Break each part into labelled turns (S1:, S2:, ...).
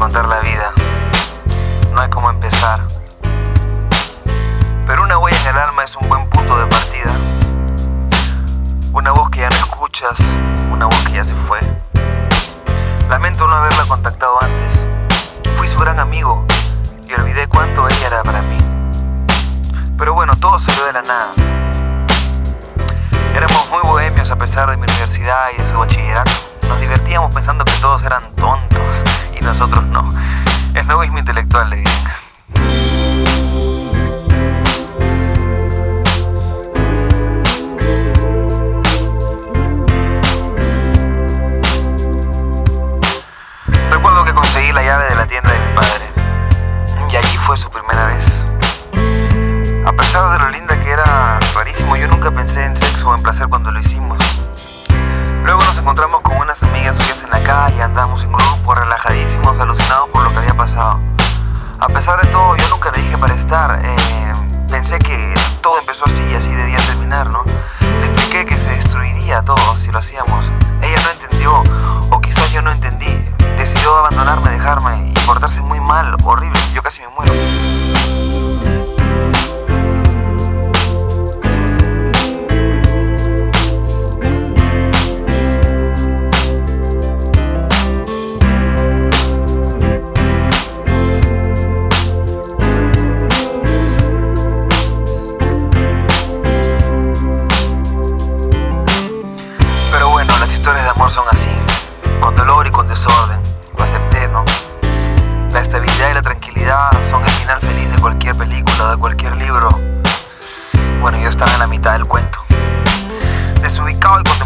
S1: contar la vida. No hay cómo empezar. Pero una huella en el alma es un buen punto de partida. Una voz que ya no escuchas, una voz que ya se fue. Lamento no haberla contactado antes. Fui su gran amigo y olvidé cuánto ella era para mí. Pero bueno, todo salió de la nada. Éramos muy bohemios a pesar de mi universidad y de su bachillerato. Nos divertíamos pensando que todos eran tontos nosotros no. Es novismo intelectual, le dicen.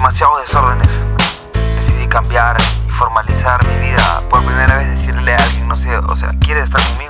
S1: demasiados desórdenes. Decidí cambiar y formalizar mi vida. Por primera vez decirle a alguien, no sé, o sea, ¿quieres estar conmigo?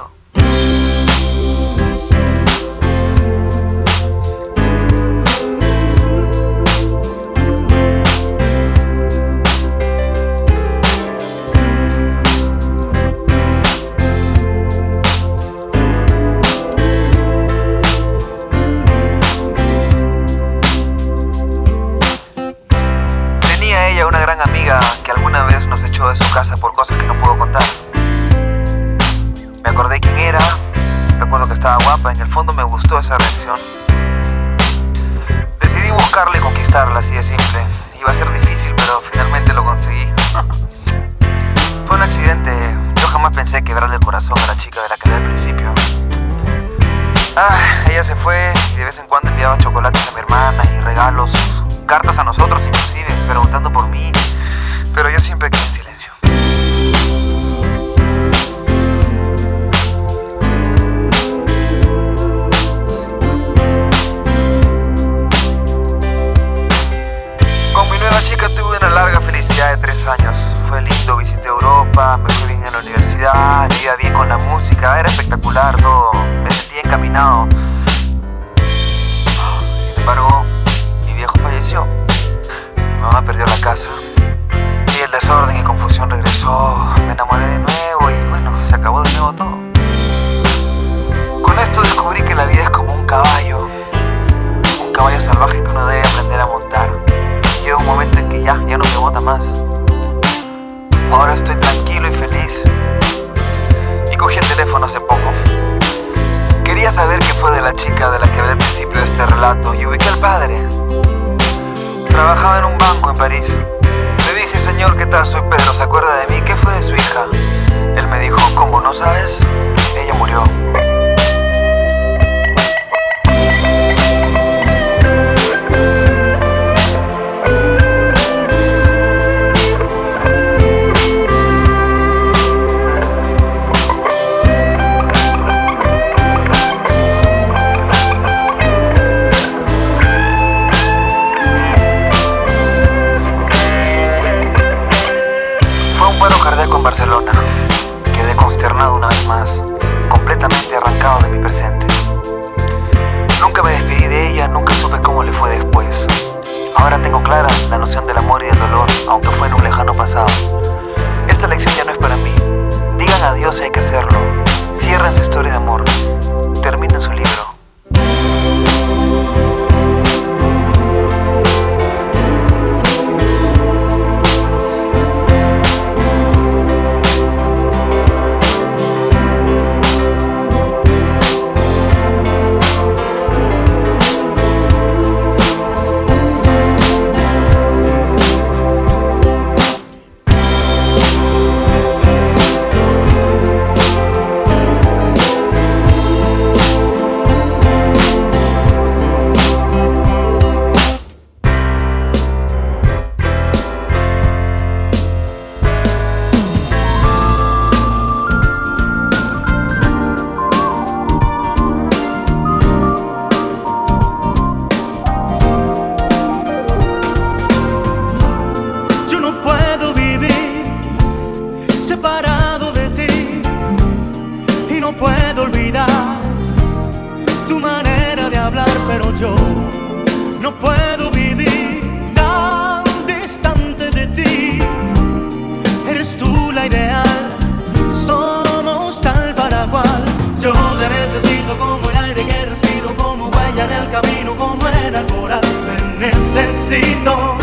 S2: Camino, como en el coral. Te necesito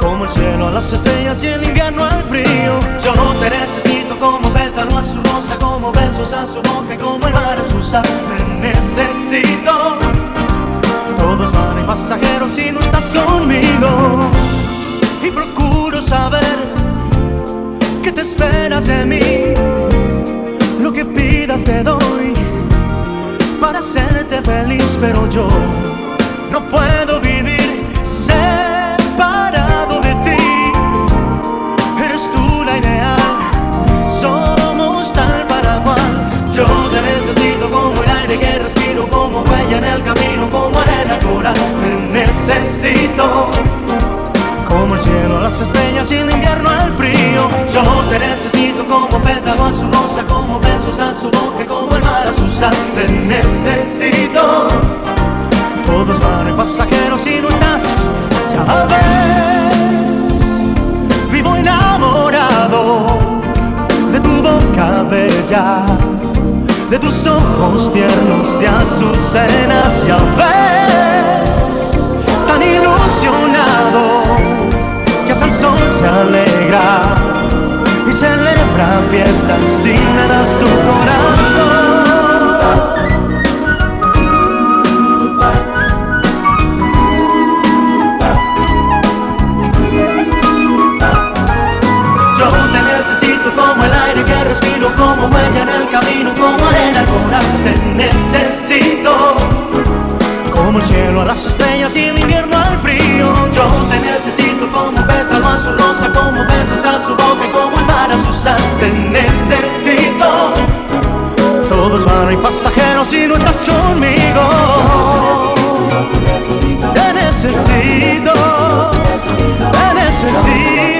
S2: como el cielo a las estrellas y el invierno al frío. Yo te necesito como pétalo a su rosa, como besos a su boca, como el mar a su sal. Te necesito. Todos van en pasajeros si no estás conmigo. Y procuro saber qué te esperas de mí. Lo que pidas te doy para hacerte feliz, pero yo no puedo vivir separado de ti. Eres tú la ideal, somos tal para cual. Yo te necesito como el aire que respiro, como huella en el camino, como arena coral. Te necesito. El cielo, las estrellas y el invierno al frío. Yo te necesito como pétalo a su rosa, como besos a su boca, como el mar a su sal. Te necesito. Todos van en pasajeros y no estás, ya ves. Vivo enamorado de tu boca bella, de tus ojos tiernos de azucenas, ya ves. Tan ilusionado que sol se alegra y celebra fiestas si me das tu corazón. Yo te necesito como el aire que respiro, como huella en el camino, como arena al coral. Te necesito como el cielo a las estrellas y al frío. Yo te necesito como pétalo a su rosa, como besos a su boca y como el mar a su sal. Te necesito. Todos van y pasajeros si no estás conmigo. Te necesito, te necesito. Como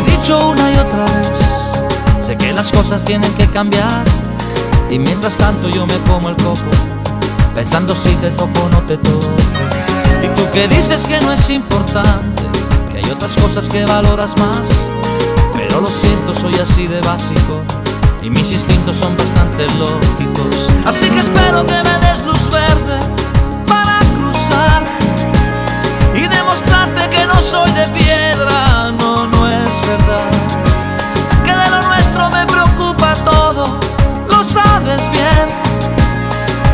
S3: he dicho una y otra vez. Sé que las cosas tienen que cambiar. Y mientras tanto yo me como el coco. Pensando si te toco o no te toco. Y tú que dices que no es importante. Que hay otras cosas que valoras más. Pero lo siento, soy así de básico. Y mis instintos son bastante lógicos. Así que espero que me des luz verde para cruzar y demostrarte que no soy de piedra. Que de lo nuestro me preocupa todo, lo sabes bien.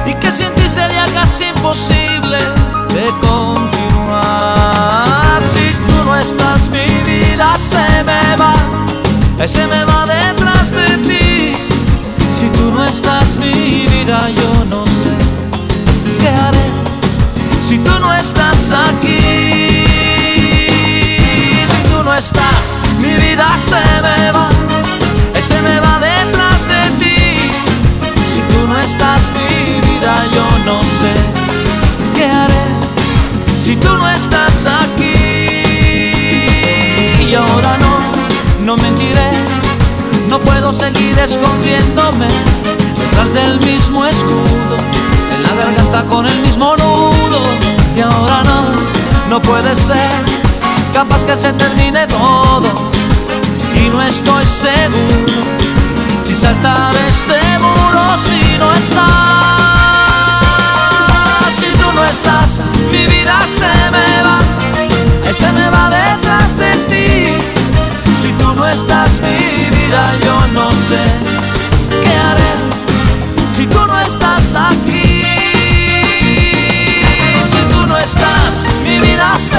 S3: Y que sin ti sería casi imposible de continuar. Si tú no estás, mi vida se me va, se me va detrás de ti. Si tú no estás, mi vida, yo no sé qué haré. Si tú no estás aquí, si tú no estás, puedo seguir escondiéndome detrás del mismo escudo, en la garganta con el mismo nudo. Y ahora no, no puede ser, capaz que se termine todo. Y no estoy seguro si saltar este muro si no estás. Si tú no estás, mi vida se me va, se me va detrás de ti. No estás, mi vida, yo no sé qué haré. Si tú no estás aquí, si tú no estás, mi vida se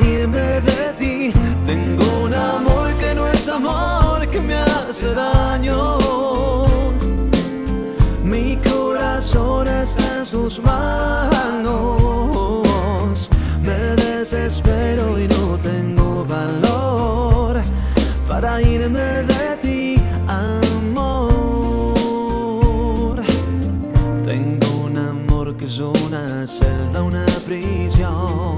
S2: irme de ti. Tengo un amor que no es amor, que me hace daño. Mi corazón está en sus manos. Me desespero y no tengo valor para irme de ti, amor. Tengo un amor que es una celda, una prisión.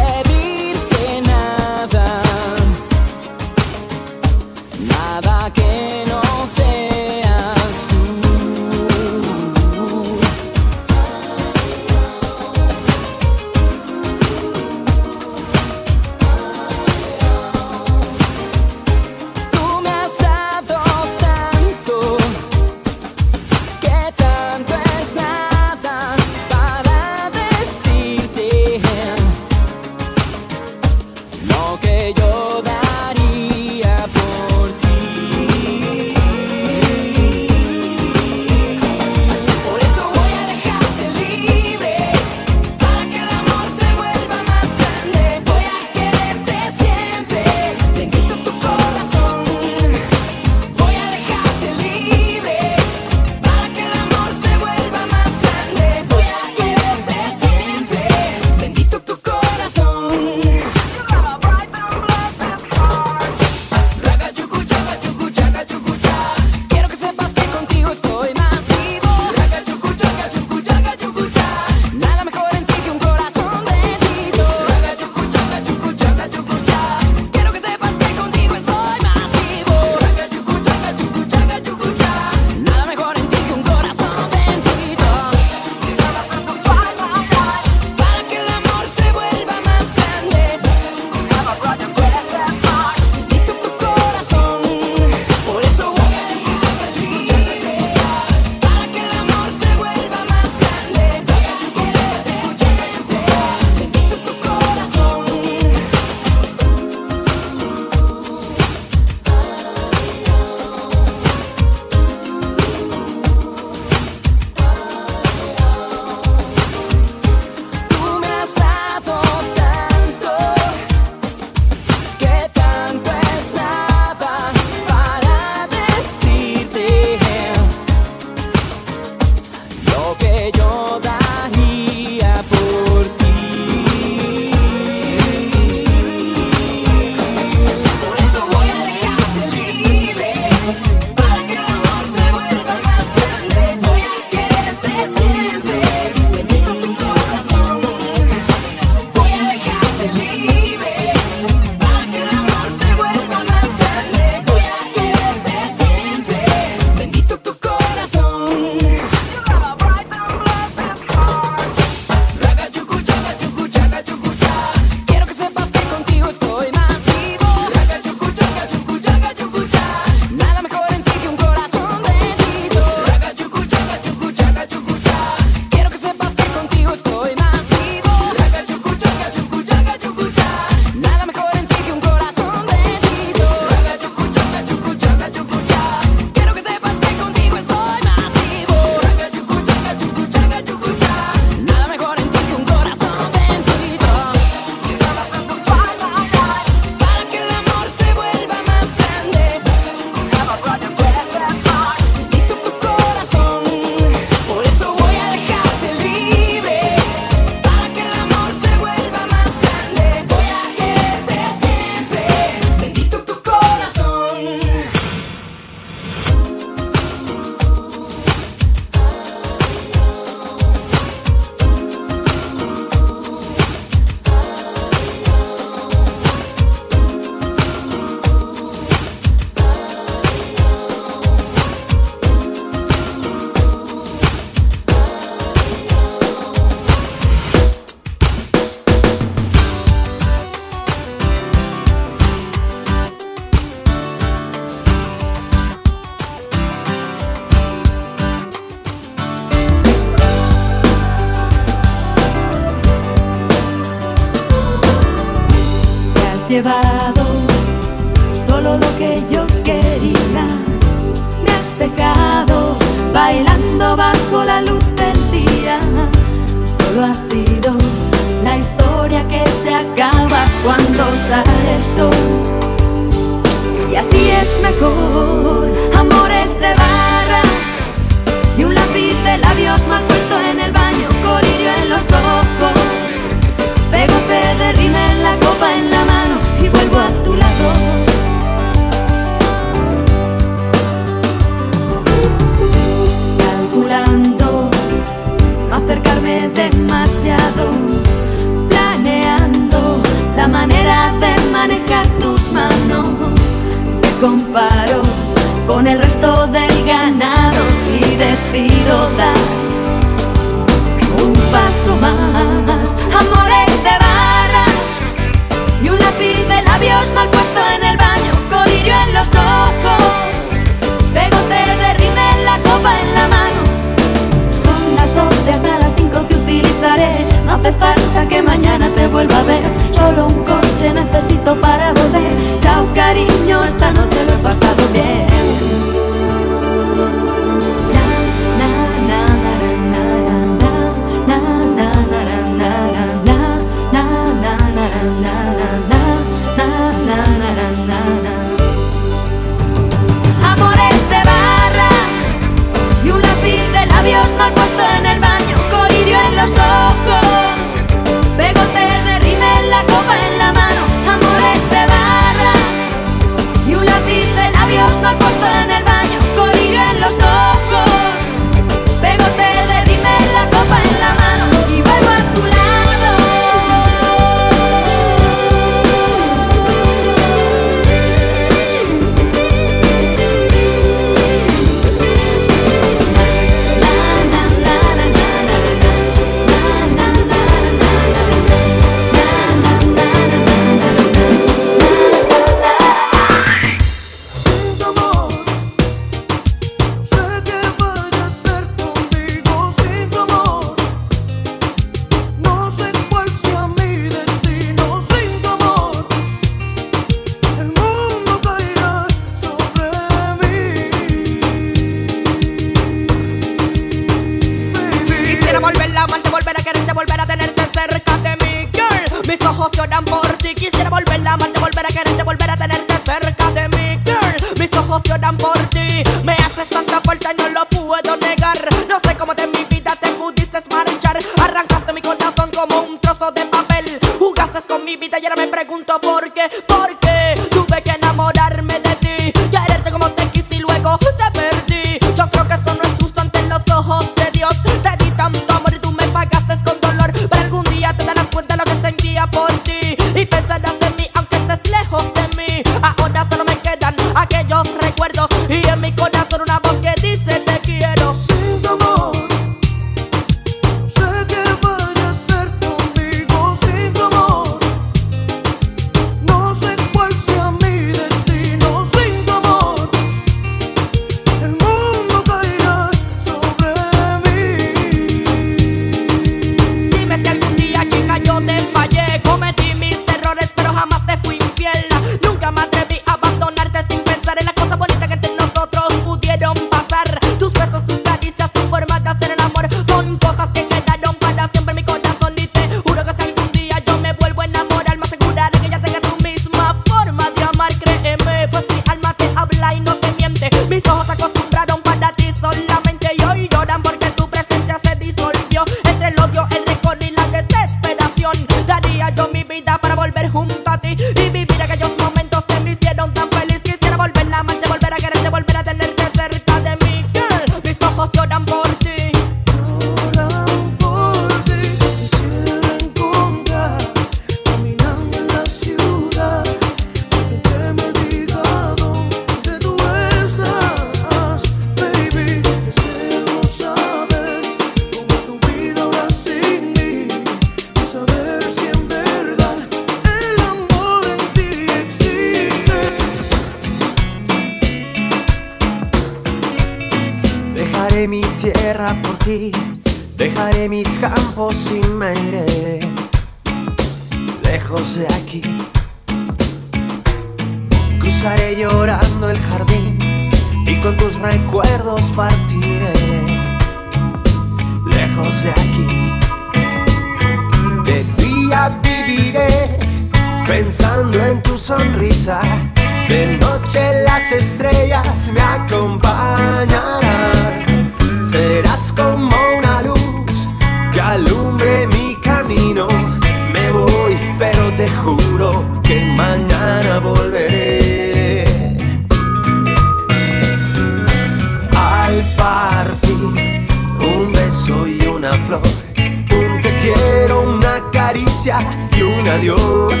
S2: Un adiós.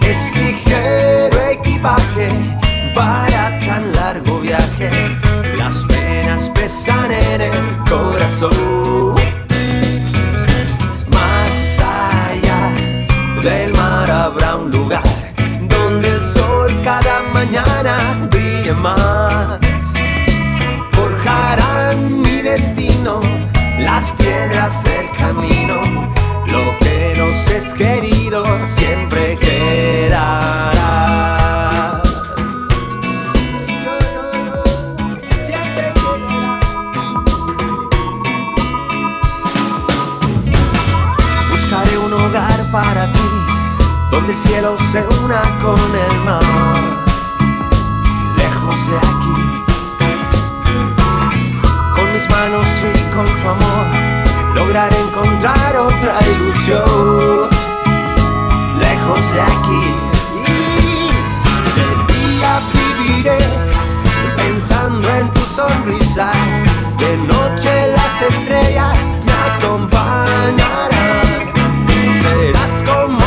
S2: Es ligero equipaje para tan largo viaje. Las penas pesan en el corazón. Más allá del mar habrá un lugar donde el sol cada mañana brille más. Forjarán mi destino, las piedras del camino. Lo que nos es querido siempre quedará. Siempre quedará. Buscaré un hogar para ti, donde el cielo se una con el mar, lejos de aquí. Con mis manos y con tu amor, lograré encontrar otra ilusión, lejos de aquí. De día viviré pensando en tu sonrisa, de noche las estrellas me acompañarán. Serás como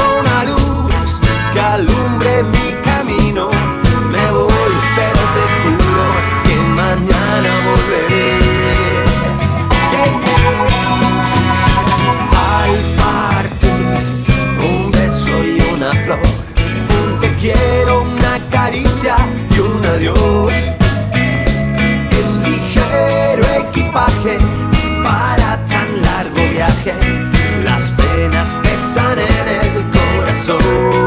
S2: caricia y un adiós. Es ligero equipaje para tan largo viaje. Las penas pesan en el corazón.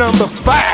S4: number five.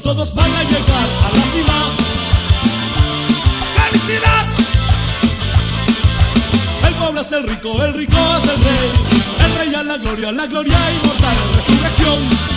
S5: todos van a llegar a la cima. ¡Felicidad! El pobre es el rico, el rico es el rey. El rey a la gloria, la gloria inmortal, resurrección.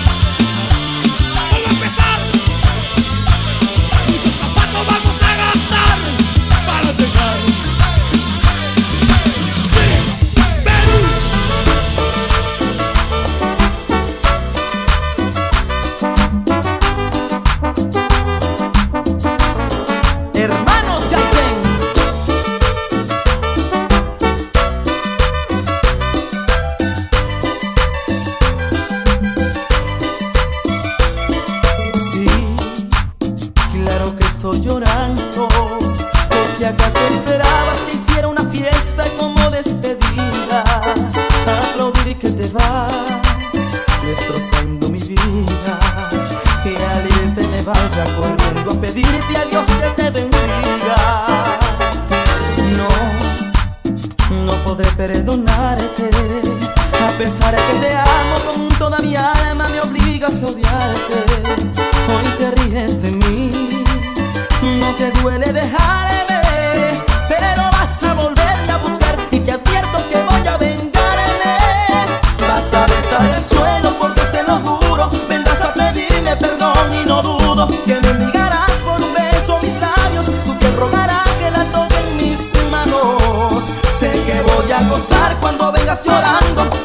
S6: voy a gozar cuando vengas llorando.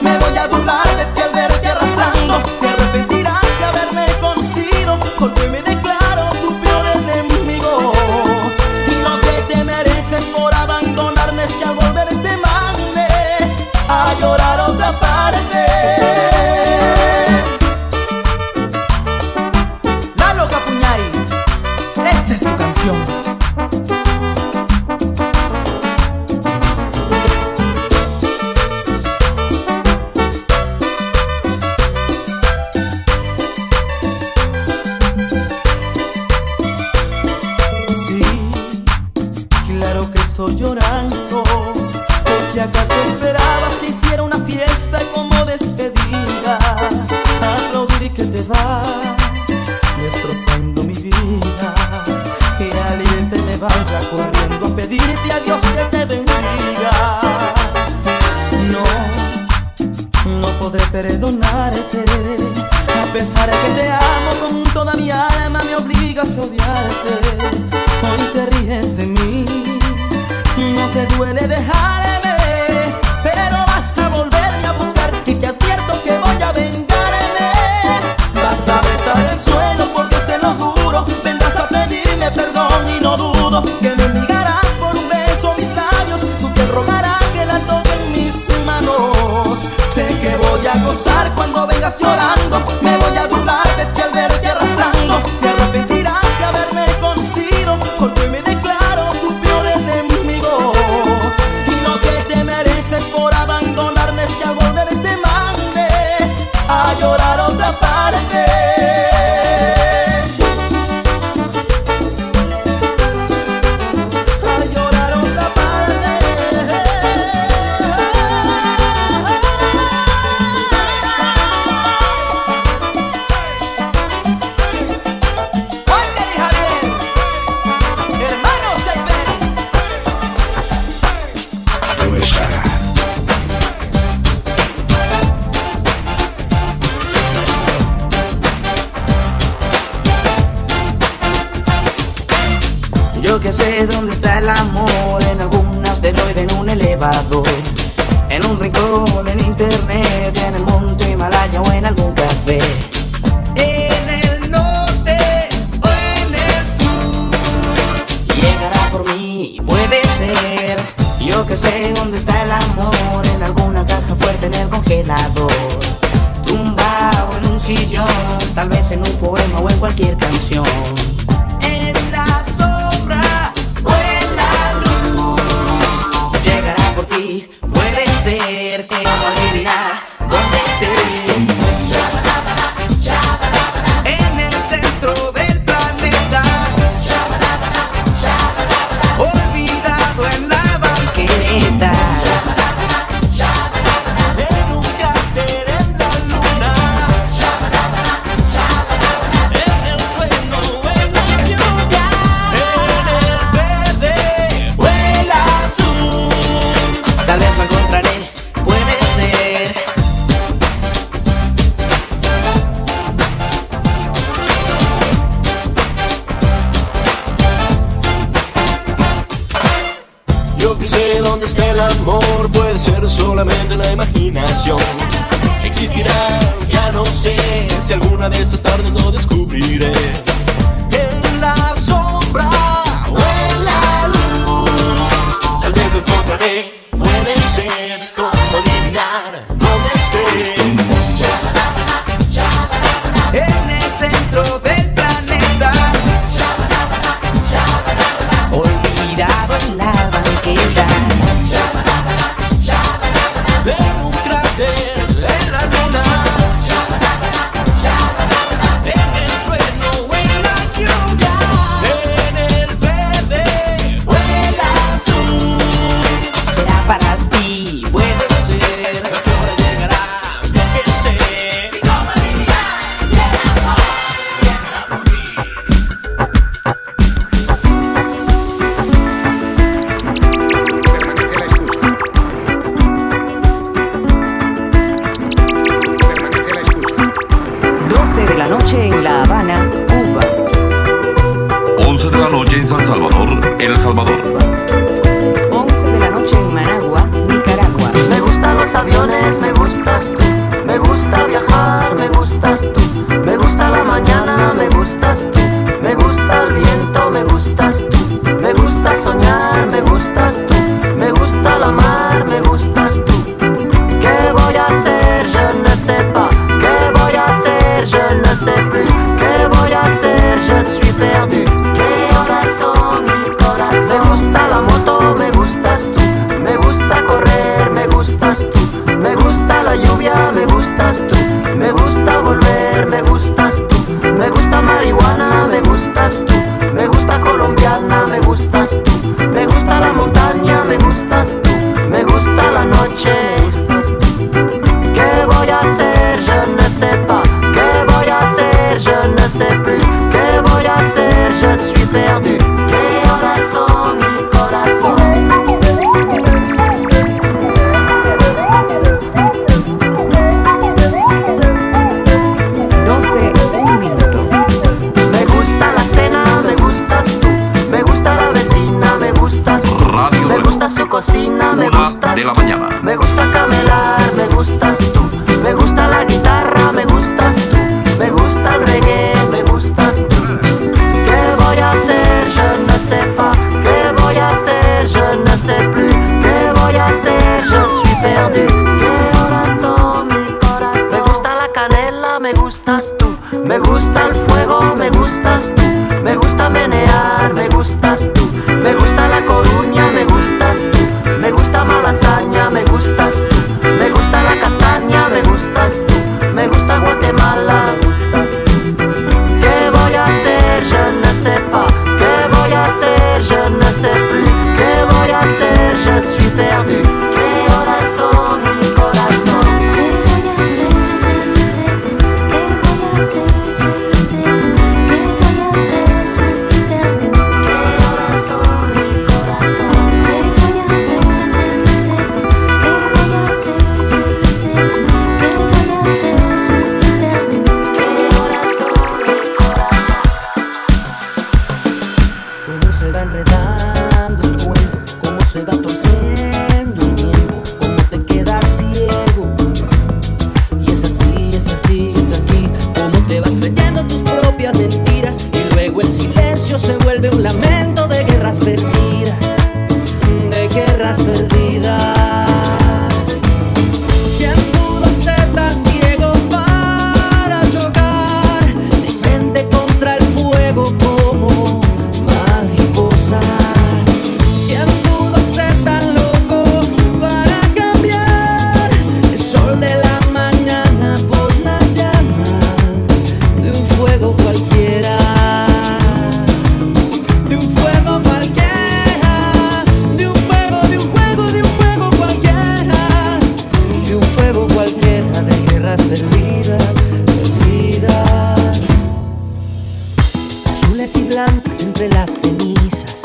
S3: entre las cenizas.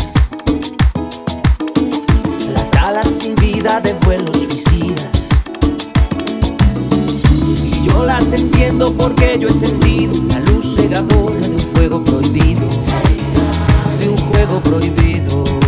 S3: Las alas sin vida de vuelos suicidas. Y yo las entiendo porque yo he sentido la luz cegadora de un fuego prohibido. De un juego prohibido.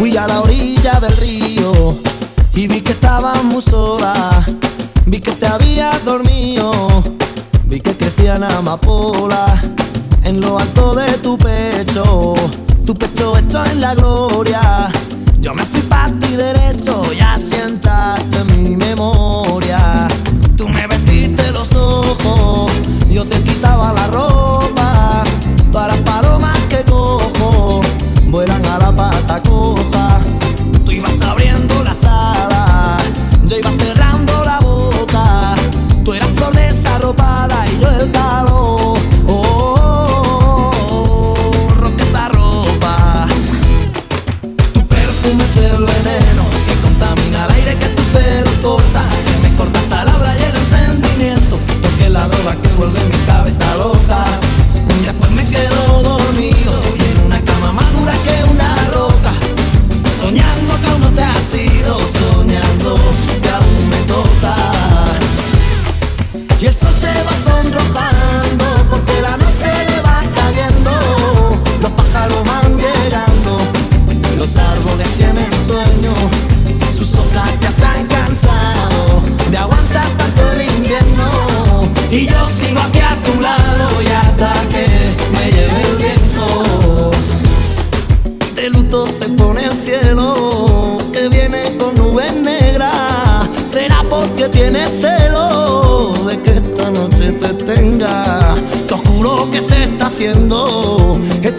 S2: Fui a la orilla del río y vi que estabas muy sola. Vi que te habías dormido. Vi que crecían amapolas en lo alto de tu pecho. Tu pecho hecho en la gloria. Yo me fui para ti derecho y asientaste mi memoria. Tú me vestiste los ojos, yo te quitaba la ropa. cuarta tú ibas abriendo la sala, yo iba cerrando la boca, tú eras flor desarropada y yo el
S7: palo.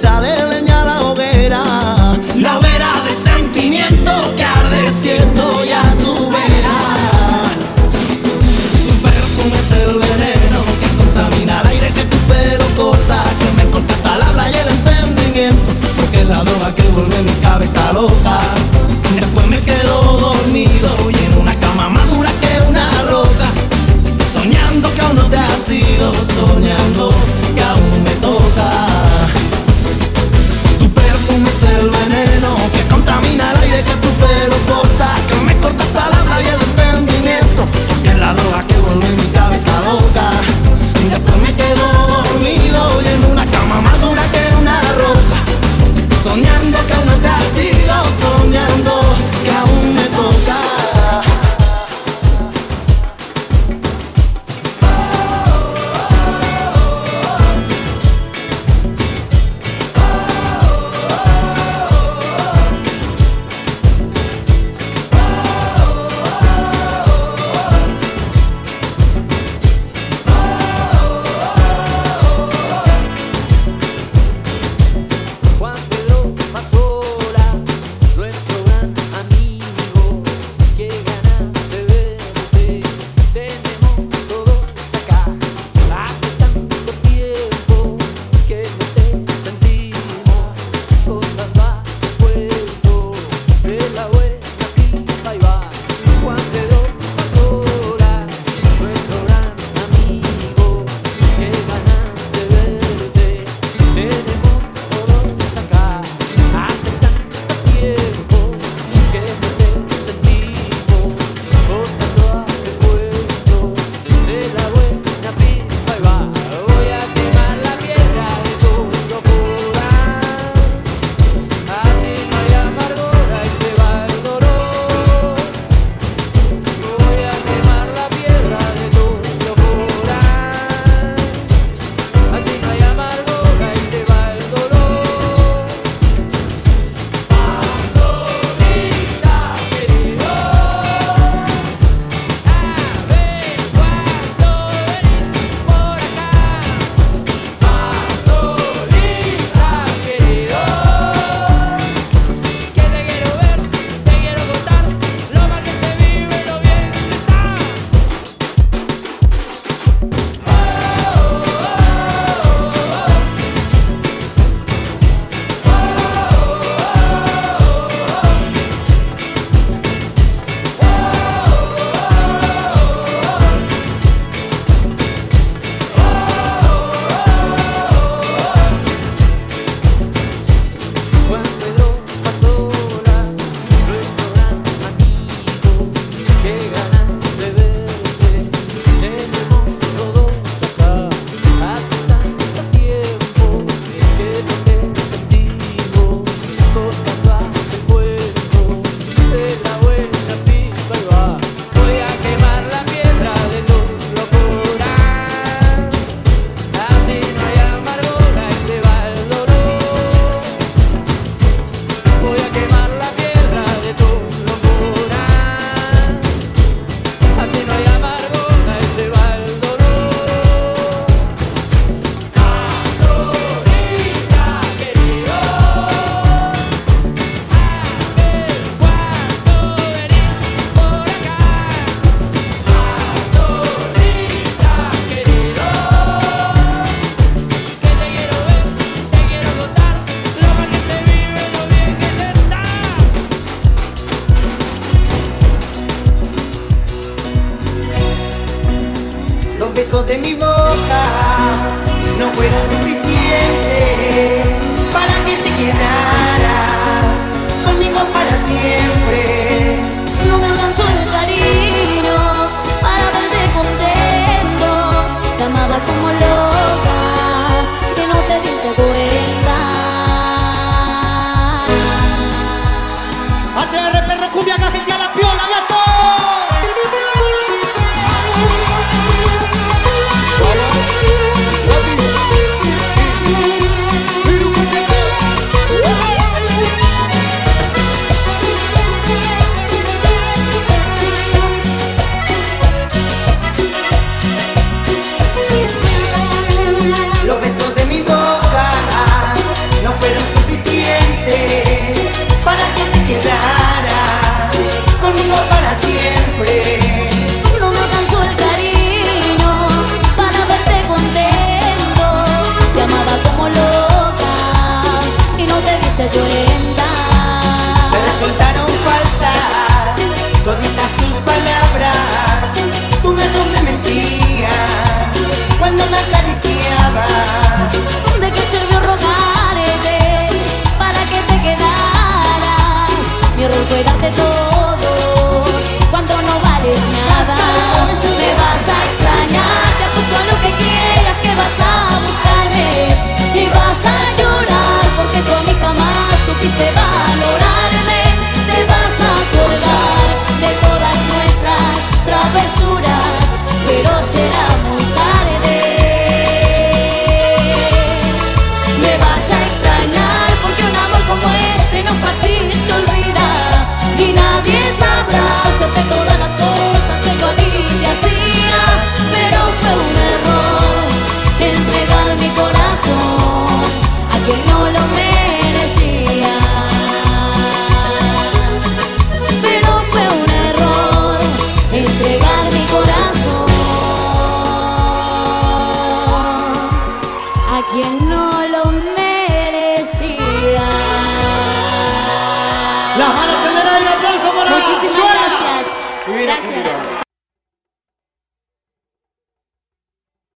S8: darling.